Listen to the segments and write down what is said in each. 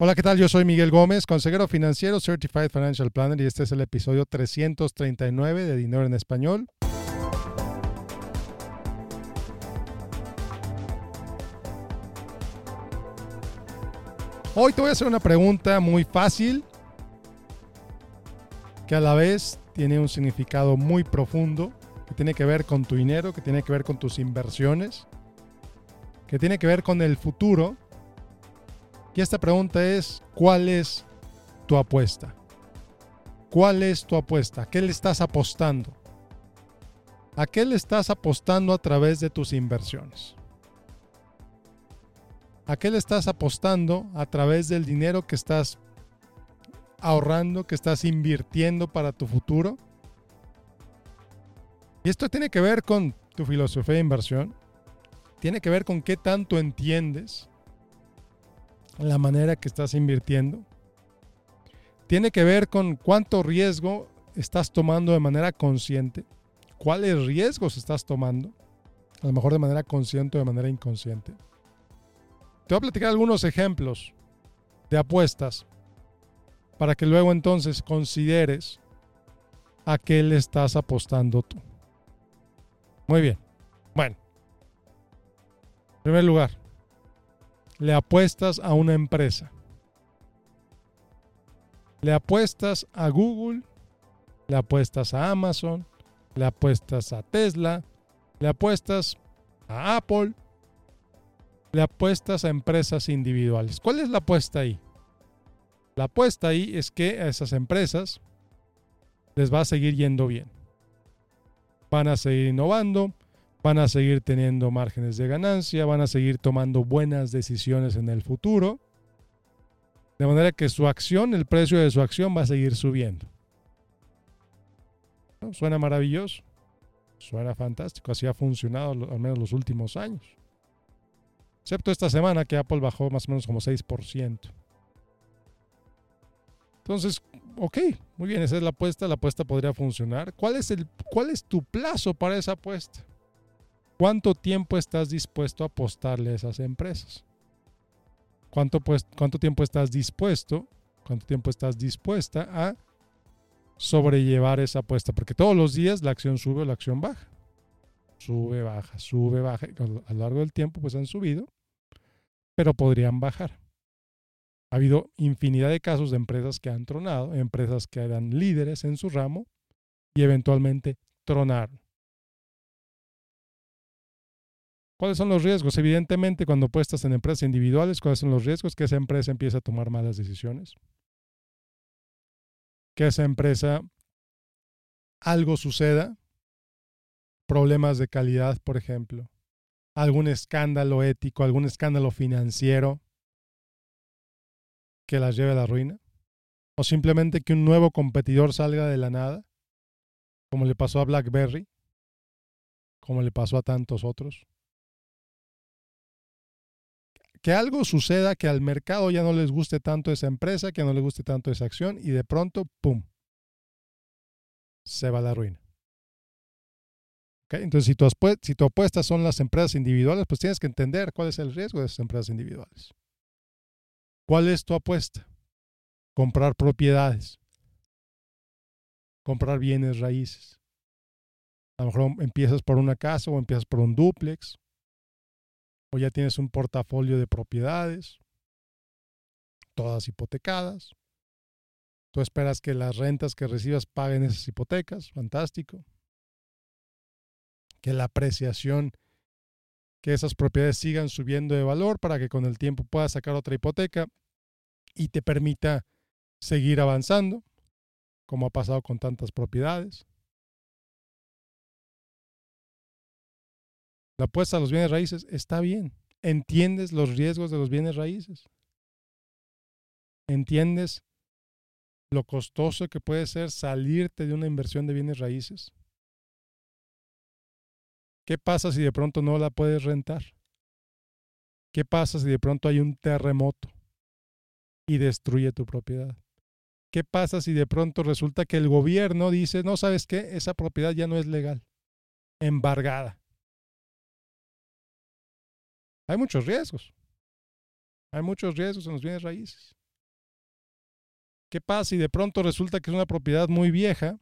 Hola, ¿qué tal? Yo soy Miguel Gómez, consejero financiero Certified Financial Planner y este es el episodio 339 de Dinero en Español. Hoy te voy a hacer una pregunta muy fácil que a la vez tiene un significado muy profundo, que tiene que ver con tu dinero, que tiene que ver con tus inversiones, que tiene que ver con el futuro y esta pregunta es, ¿cuál es tu apuesta? ¿Cuál es tu apuesta? ¿A qué le estás apostando? ¿A qué le estás apostando a través de tus inversiones? ¿A qué le estás apostando a través del dinero que estás ahorrando, que estás invirtiendo para tu futuro? Y esto tiene que ver con tu filosofía de inversión, tiene que ver con qué tanto entiendes la manera que estás invirtiendo. Tiene que ver con cuánto riesgo estás tomando de manera consciente, cuáles riesgos estás tomando, a lo mejor de manera consciente o de manera inconsciente. Te voy a platicar algunos ejemplos de apuestas para que luego entonces consideres a qué le estás apostando tú. Muy bien. Bueno. En primer lugar, le apuestas a una empresa. Le apuestas a Google, le apuestas a Amazon, le apuestas a Tesla, le apuestas a Apple, le apuestas a empresas individuales. ¿Cuál es la apuesta ahí? La apuesta ahí es que a esas empresas les va a seguir yendo bien. Van a seguir innovando, van a seguir teniendo márgenes de ganancia, van a seguir tomando buenas decisiones en el futuro, de manera que su acción, el precio de su acción va a seguir subiendo. Suena maravilloso, suena fantástico, así ha funcionado al menos los últimos años. Excepto esta semana que Apple bajó más o menos como 6%. Entonces, ok, muy bien, esa es la apuesta, la apuesta podría funcionar. ¿Cuál es, el, cuál es tu plazo para esa apuesta? ¿Cuánto tiempo estás dispuesto a apostarle a esas empresas? ¿Cuánto, pues, ¿Cuánto tiempo estás dispuesto, cuánto tiempo estás dispuesta a sobrellevar esa apuesta? Porque todos los días la acción sube o la acción baja. Sube, baja, sube, baja. A lo largo del tiempo pues han subido, pero podrían bajar. Ha habido infinidad de casos de empresas que han tronado, empresas que eran líderes en su ramo y eventualmente tronaron. ¿Cuáles son los riesgos? Evidentemente, cuando apuestas en empresas individuales, ¿cuáles son los riesgos? Que esa empresa empiece a tomar malas decisiones. Que esa empresa algo suceda, problemas de calidad, por ejemplo, algún escándalo ético, algún escándalo financiero. Que las lleve a la ruina, o simplemente que un nuevo competidor salga de la nada, como le pasó a BlackBerry, como le pasó a tantos otros que algo suceda que al mercado ya no les guste tanto esa empresa, que no les guste tanto esa acción y de pronto, ¡pum!, se va a la ruina. Entonces, si tu, si tu apuesta son las empresas individuales, pues tienes que entender cuál es el riesgo de esas empresas individuales. ¿Cuál es tu apuesta? Comprar propiedades, comprar bienes raíces. A lo mejor empiezas por una casa o empiezas por un duplex o ya tienes un portafolio de propiedades, todas hipotecadas. Tú esperas que las rentas que recibas paguen esas hipotecas, fantástico. Que la apreciación, que esas propiedades sigan subiendo de valor para que con el tiempo puedas sacar otra hipoteca y te permita seguir avanzando, como ha pasado con tantas propiedades. La apuesta a los bienes raíces está bien. Entiendes los riesgos de los bienes raíces. Entiendes lo costoso que puede ser salirte de una inversión de bienes raíces. ¿Qué pasa si de pronto no la puedes rentar? ¿Qué pasa si de pronto hay un terremoto y destruye tu propiedad? ¿Qué pasa si de pronto resulta que el gobierno dice, no sabes qué, esa propiedad ya no es legal, embargada? Hay muchos riesgos. Hay muchos riesgos en los bienes raíces. ¿Qué pasa si de pronto resulta que es una propiedad muy vieja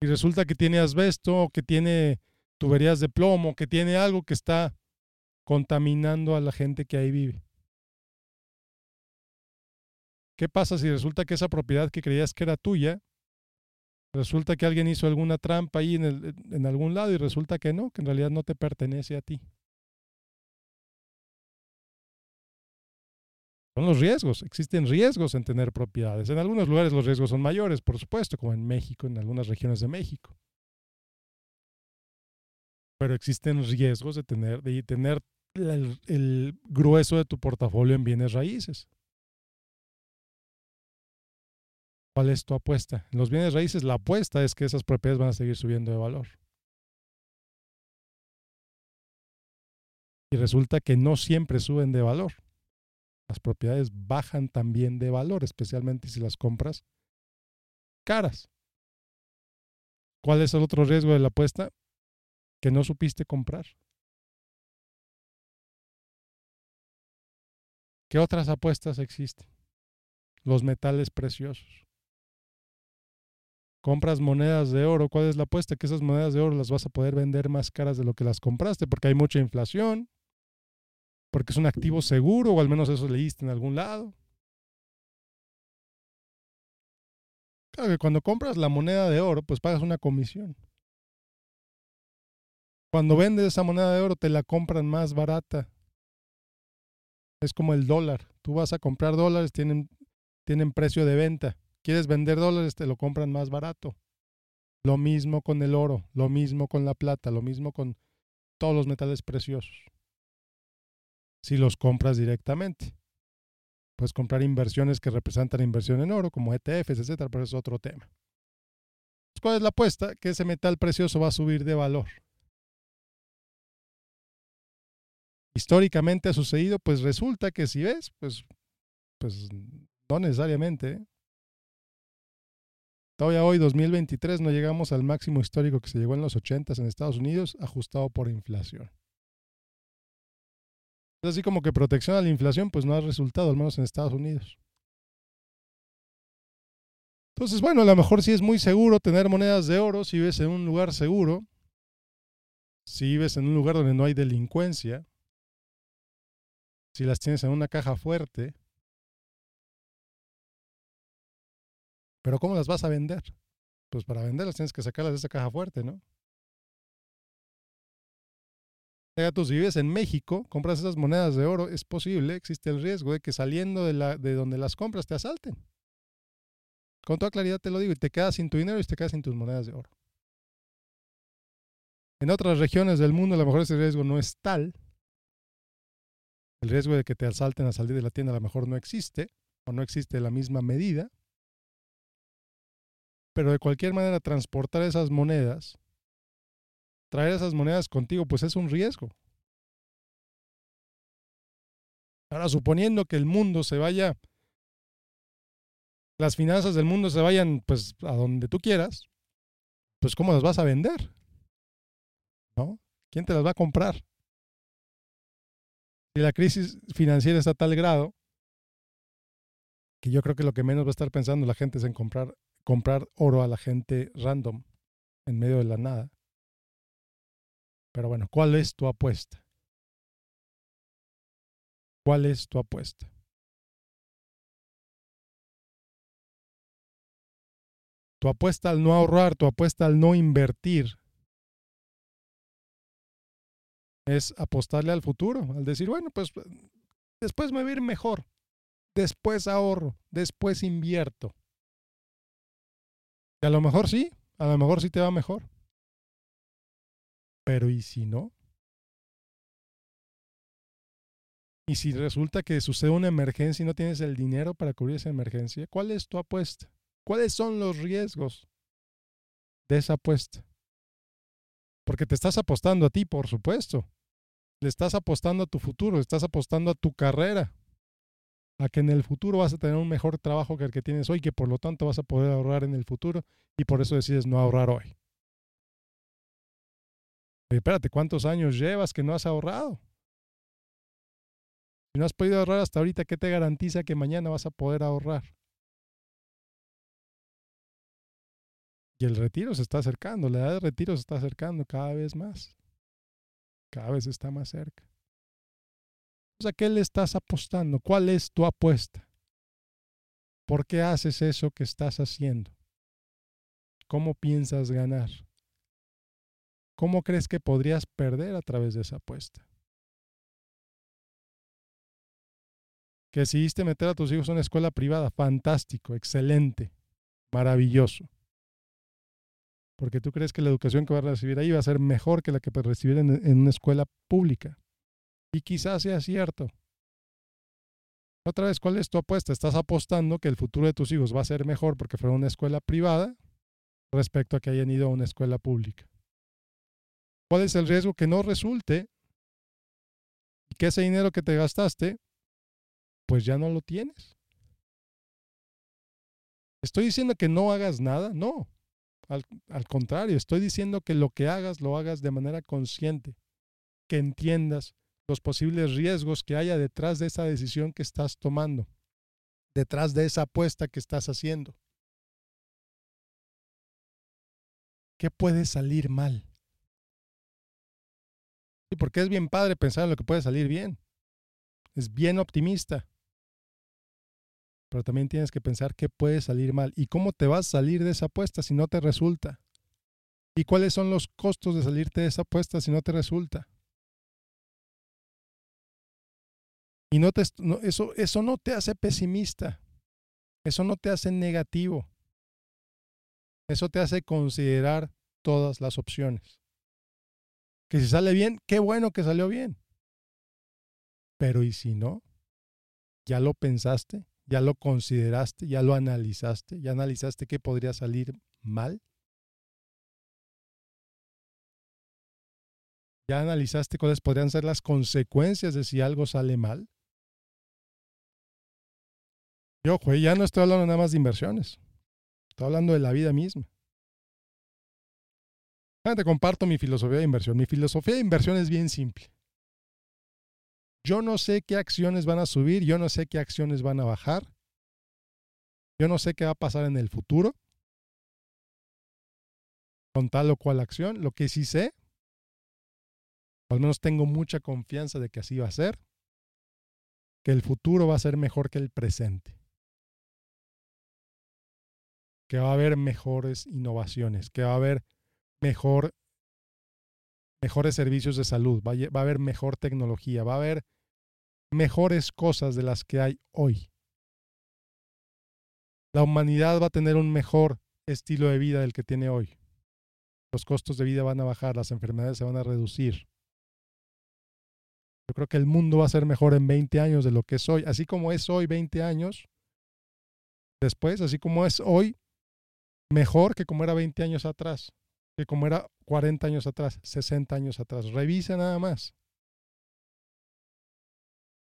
y resulta que tiene asbesto, que tiene tuberías de plomo, que tiene algo que está contaminando a la gente que ahí vive? ¿Qué pasa si resulta que esa propiedad que creías que era tuya, resulta que alguien hizo alguna trampa ahí en, el, en algún lado y resulta que no, que en realidad no te pertenece a ti? Son los riesgos. Existen riesgos en tener propiedades. En algunos lugares los riesgos son mayores, por supuesto, como en México, en algunas regiones de México. Pero existen riesgos de tener, de tener el, el grueso de tu portafolio en bienes raíces. ¿Cuál es tu apuesta? En los bienes raíces la apuesta es que esas propiedades van a seguir subiendo de valor. Y resulta que no siempre suben de valor las propiedades bajan también de valor, especialmente si las compras caras. ¿Cuál es el otro riesgo de la apuesta? Que no supiste comprar. ¿Qué otras apuestas existen? Los metales preciosos. Compras monedas de oro. ¿Cuál es la apuesta? Que esas monedas de oro las vas a poder vender más caras de lo que las compraste porque hay mucha inflación, porque es un activo seguro, o al menos eso leíste en algún lado. Claro que cuando compras la moneda de oro, pues pagas una comisión. Cuando vendes esa moneda de oro, te la compran más barata. Es como el dólar. Tú vas a comprar dólares, tienen, tienen precio de venta. Quieres vender dólares, te lo compran más barato. Lo mismo con el oro, lo mismo con la plata, lo mismo con todos los metales preciosos si los compras directamente. Puedes comprar inversiones que representan inversión en oro, como ETFs, etcétera, pero es otro tema. ¿Cuál es la apuesta? Que ese metal precioso va a subir de valor. Históricamente ha sucedido, pues resulta que si ves, pues, pues no necesariamente. ¿eh? Todavía hoy, 2023, no llegamos al máximo histórico que se llegó en los 80 en Estados Unidos, ajustado por inflación así como que protección a la inflación, pues no ha resultado, al menos en Estados Unidos. Entonces, bueno, a lo mejor sí es muy seguro tener monedas de oro si vives en un lugar seguro, si vives en un lugar donde no hay delincuencia, si las tienes en una caja fuerte. Pero ¿cómo las vas a vender? Pues para venderlas tienes que sacarlas de esa caja fuerte, ¿no? Si vives en México, compras esas monedas de oro, es posible, existe el riesgo de que saliendo de, de donde las compras te asalten. Con toda claridad te lo digo, y te quedas sin tu dinero y te quedas sin tus monedas de oro. En otras regiones del mundo a lo mejor ese riesgo no es tal. El riesgo de que te asalten a salir de la tienda a lo mejor no existe, o no existe la misma medida. Pero de cualquier manera, transportar esas monedas traer esas monedas contigo, pues es un riesgo. Ahora, suponiendo que el mundo se vaya, las finanzas del mundo se vayan pues a donde tú quieras, pues ¿cómo las vas a vender? ¿No? ¿Quién te las va a comprar? Si la crisis financiera está a tal grado que yo creo que lo que menos va a estar pensando la gente es en comprar, comprar oro a la gente random en medio de la nada. Pero bueno, ¿cuál es tu apuesta? ¿Cuál es tu apuesta? Tu apuesta al no ahorrar, tu apuesta al no invertir, es apostarle al futuro, al decir, bueno, pues después me va a ir mejor, después ahorro, después invierto. Y a lo mejor sí, a lo mejor sí te va mejor. Pero ¿y si no? Y si resulta que sucede una emergencia y no tienes el dinero para cubrir esa emergencia, ¿cuál es tu apuesta? ¿Cuáles son los riesgos de esa apuesta? Porque te estás apostando a ti, por supuesto. Le estás apostando a tu futuro, le estás apostando a tu carrera, a que en el futuro vas a tener un mejor trabajo que el que tienes hoy, que por lo tanto vas a poder ahorrar en el futuro y por eso decides no ahorrar hoy espérate, ¿cuántos años llevas que no has ahorrado? Si no has podido ahorrar hasta ahorita, ¿qué te garantiza que mañana vas a poder ahorrar? Y el retiro se está acercando, la edad de retiro se está acercando cada vez más. Cada vez está más cerca. Sea, ¿qué le estás apostando? ¿Cuál es tu apuesta? ¿Por qué haces eso que estás haciendo? ¿Cómo piensas ganar? ¿Cómo crees que podrías perder a través de esa apuesta? Que decidiste meter a tus hijos en una escuela privada, fantástico, excelente, maravilloso. Porque tú crees que la educación que va a recibir ahí va a ser mejor que la que puede recibir en, en una escuela pública. Y quizás sea cierto. Otra vez, ¿cuál es tu apuesta? ¿Estás apostando que el futuro de tus hijos va a ser mejor porque fueron una escuela privada respecto a que hayan ido a una escuela pública? ¿Cuál es el riesgo que no resulte y que ese dinero que te gastaste, pues ya no lo tienes? ¿Estoy diciendo que no hagas nada? No. Al, al, contrario, estoy diciendo que lo que hagas lo hagas de manera consciente, que entiendas los posibles riesgos que haya detrás de esa decisión que estás tomando, detrás de esa apuesta que estás haciendo. ¿Qué puede salir mal? Porque es bien padre pensar en lo que puede salir bien. Es bien optimista. Pero también tienes que pensar qué puede salir mal y cómo te vas a salir de esa apuesta si no te resulta. Y cuáles son los costos de salirte de esa apuesta si no te resulta. Y no eso, eso no te hace pesimista. Eso no te hace negativo. Eso te hace considerar todas las opciones. Que si sale bien, qué bueno que salió bien. Pero ¿y si no? ¿Ya lo pensaste? ¿Ya lo consideraste? ¿Ya lo analizaste? ¿Ya analizaste qué podría salir mal? ¿Ya analizaste cuáles podrían ser las consecuencias de si algo sale mal? Yo, ya no estoy hablando nada más de inversiones. Estoy hablando de la vida misma. Te comparto mi filosofía de inversión. Mi filosofía de inversión es bien simple. Yo no sé qué acciones van a subir, yo no sé qué acciones van a bajar. Yo no sé qué va a pasar en el futuro con tal o cual acción. Lo que sí sé, al menos tengo mucha confianza de que así va a ser, que el futuro va a ser mejor que el presente que va a haber mejores innovaciones, que va a haber mejor, mejores servicios de salud, va a, va a haber mejor tecnología, va a haber mejores cosas de las que hay hoy. La humanidad va a tener un mejor estilo de vida del que tiene hoy. Los costos de vida van a bajar, las enfermedades se van a reducir. Yo creo que el mundo va a ser mejor en 20 años de lo que es hoy. Así como es hoy 20 años, después, así como es hoy, mejor que como era 20 años atrás, que como era 40 años atrás, 60 años atrás. Revisa nada más.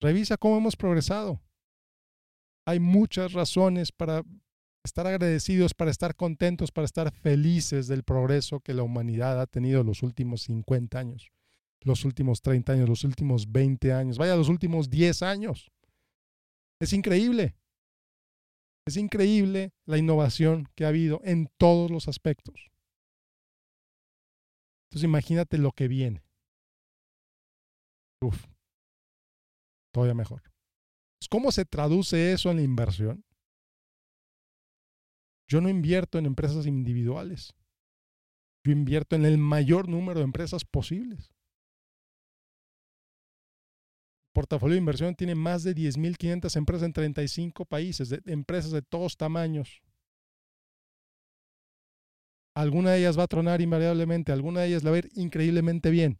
Revisa cómo hemos progresado. Hay muchas razones para estar agradecidos, para estar contentos, para estar felices del progreso que la humanidad ha tenido los últimos 50 años, los últimos 30 años, los últimos 20 años, vaya, los últimos 10 años. Es increíble. Es increíble la innovación que ha habido en todos los aspectos. Entonces imagínate lo que viene. Uf, todavía mejor. ¿Cómo se traduce eso en la inversión? Yo no invierto en empresas individuales. Yo invierto en el mayor número de empresas posibles portafolio de inversión tiene más de 10.500 empresas en 35 países, empresas de todos tamaños. Alguna de ellas va a tronar invariablemente, alguna de ellas la va a ir increíblemente bien.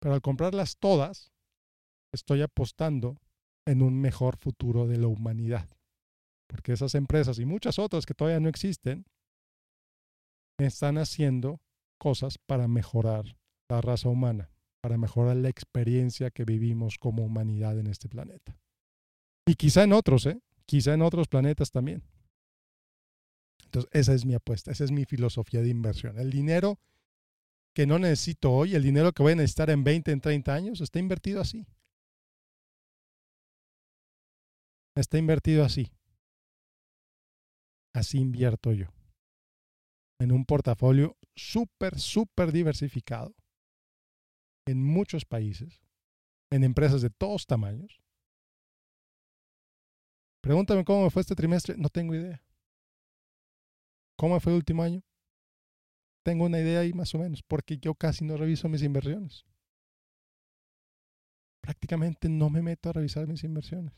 Pero al comprarlas todas, estoy apostando en un mejor futuro de la humanidad. Porque esas empresas y muchas otras que todavía no existen están haciendo cosas para mejorar la raza humana para mejorar la experiencia que vivimos como humanidad en este planeta. Y quizá en otros, ¿eh? Quizá en otros planetas también. Entonces, esa es mi apuesta, esa es mi filosofía de inversión. El dinero que no necesito hoy, el dinero que voy a necesitar en 20, en 30 años, está invertido así. Está invertido así. Así invierto yo. en un portafolio súper, súper diversificado en muchos países, en empresas de todos tamaños. Pregúntame cómo me fue este trimestre, no tengo idea. ¿Cómo fue el último año? Tengo una idea ahí más o menos, porque yo casi no reviso mis inversiones. Prácticamente no me meto a revisar mis inversiones.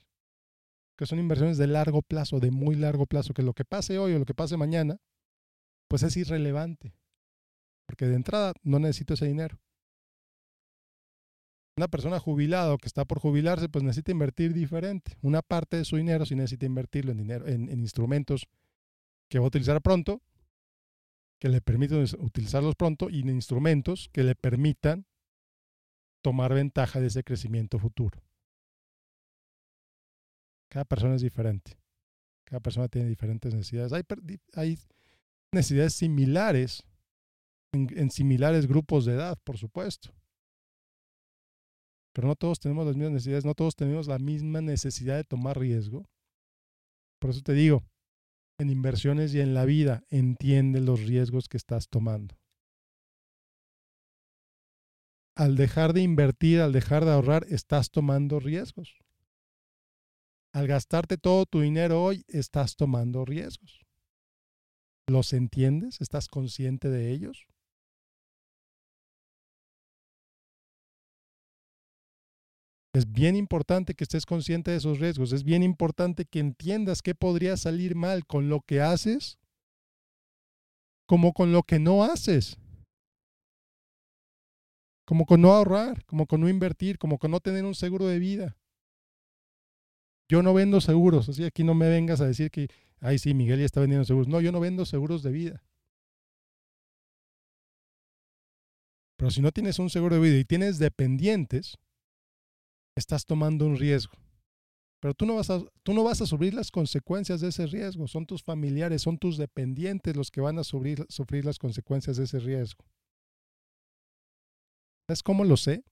Que son inversiones de largo plazo, de muy largo plazo, que lo que pase hoy o lo que pase mañana, pues es irrelevante. Porque de entrada no necesito ese dinero. Una persona jubilada o que está por jubilarse, pues necesita invertir diferente. Una parte de su dinero si necesita invertirlo en, dinero, en, en instrumentos que va a utilizar pronto, que le permitan utilizarlos pronto, y en instrumentos que le permitan tomar ventaja de ese crecimiento futuro. Cada persona es diferente. Cada persona tiene diferentes necesidades. Hay, hay necesidades similares en, similares grupos de edad, por supuesto. Pero no todos tenemos las mismas necesidades, no todos tenemos la misma necesidad de tomar riesgo. Por eso te digo, en inversiones y en la vida, entiende los riesgos que estás tomando. Al dejar de invertir, al dejar de ahorrar, estás tomando riesgos. Al gastarte todo tu dinero hoy, estás tomando riesgos. ¿Los entiendes? ¿Estás consciente de ellos? Es bien importante que estés consciente de esos riesgos. Es bien importante que entiendas qué podría salir mal con lo que haces como con lo que no haces. Como con no ahorrar, como con no invertir, como con no tener un seguro de vida. Yo no vendo seguros, así aquí no me vengas a decir que, ay, sí, Miguel ya está vendiendo seguros. No, yo no vendo seguros de vida. Pero si no tienes un seguro de vida y tienes dependientes, estás tomando un riesgo. Pero tú no, vas a, tú no vas a sufrir las consecuencias de ese riesgo. Son tus familiares, son tus dependientes los que van a sufrir, sufrir las consecuencias de ese riesgo. ¿Sabes cómo lo sé?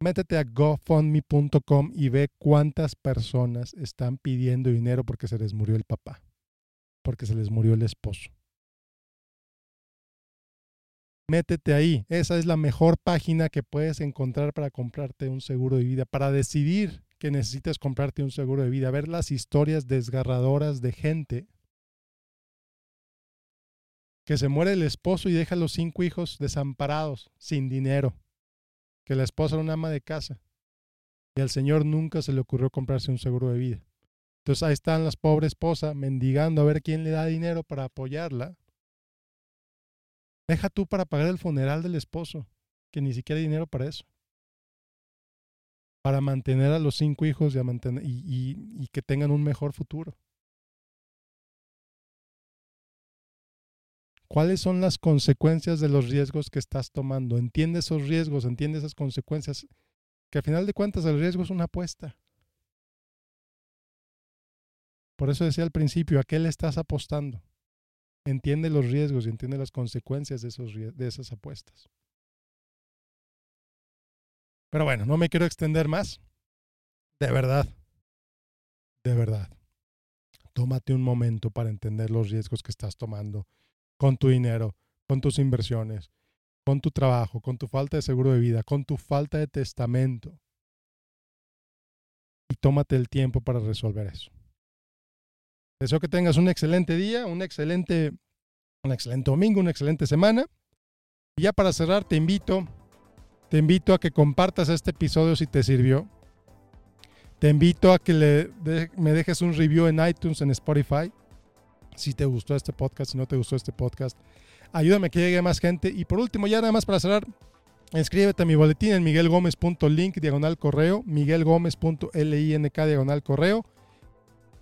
Métete a gofundme.com y ve cuántas personas están pidiendo dinero porque se les murió el papá, porque se les murió el esposo. Métete ahí. Esa es la mejor página que puedes encontrar para comprarte un seguro de vida, para decidir que necesitas comprarte un seguro de vida, ver las historias desgarradoras de gente que se muere el esposo y deja a los cinco hijos desamparados, sin dinero que la esposa era una ama de casa y al señor nunca se le ocurrió comprarse un seguro de vida. Entonces ahí están las pobres esposas mendigando a ver quién le da dinero para apoyarla. Deja tú para pagar el funeral del esposo, que ni siquiera hay dinero para eso. Para mantener a los cinco hijos y, que tengan un mejor futuro. ¿Cuáles son las consecuencias de los riesgos que estás tomando? Entiende esos riesgos, entiende esas consecuencias, que al final de cuentas el riesgo es una apuesta. Por eso decía al principio, ¿a qué le estás apostando? Entiende los riesgos y entiende las consecuencias de, esos, de esas apuestas. Pero bueno, no me quiero extender más. De verdad, de verdad, tómate un momento para entender los riesgos que estás tomando con tu dinero, con tus inversiones, con tu trabajo, con tu falta de seguro de vida, con tu falta de testamento. Y tómate el tiempo para resolver eso. Deseo que tengas un excelente día, un excelente, un excelente domingo, una excelente semana. Y ya para cerrar, te invito, te invito a que compartas este episodio si te sirvió. Te invito a que le me dejes un review en iTunes, en Spotify si te gustó este podcast, si no te gustó este podcast. Ayúdame que llegue más gente. Y por último, ya nada más para cerrar, inscríbete a mi boletín en miguelgomez.link diagonal correo, miguelgomez.link diagonal correo.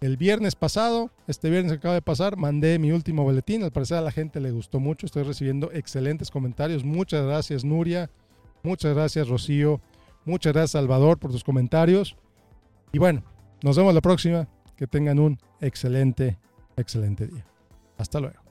El viernes pasado, este viernes que acaba de pasar, mandé mi último boletín. Al parecer a la gente le gustó mucho. Estoy recibiendo excelentes comentarios. Muchas gracias, Nuria. Muchas gracias, Rocío. Muchas gracias, Salvador, por tus comentarios. Y bueno, nos vemos la próxima. Que tengan un excelente excelente día. Hasta luego.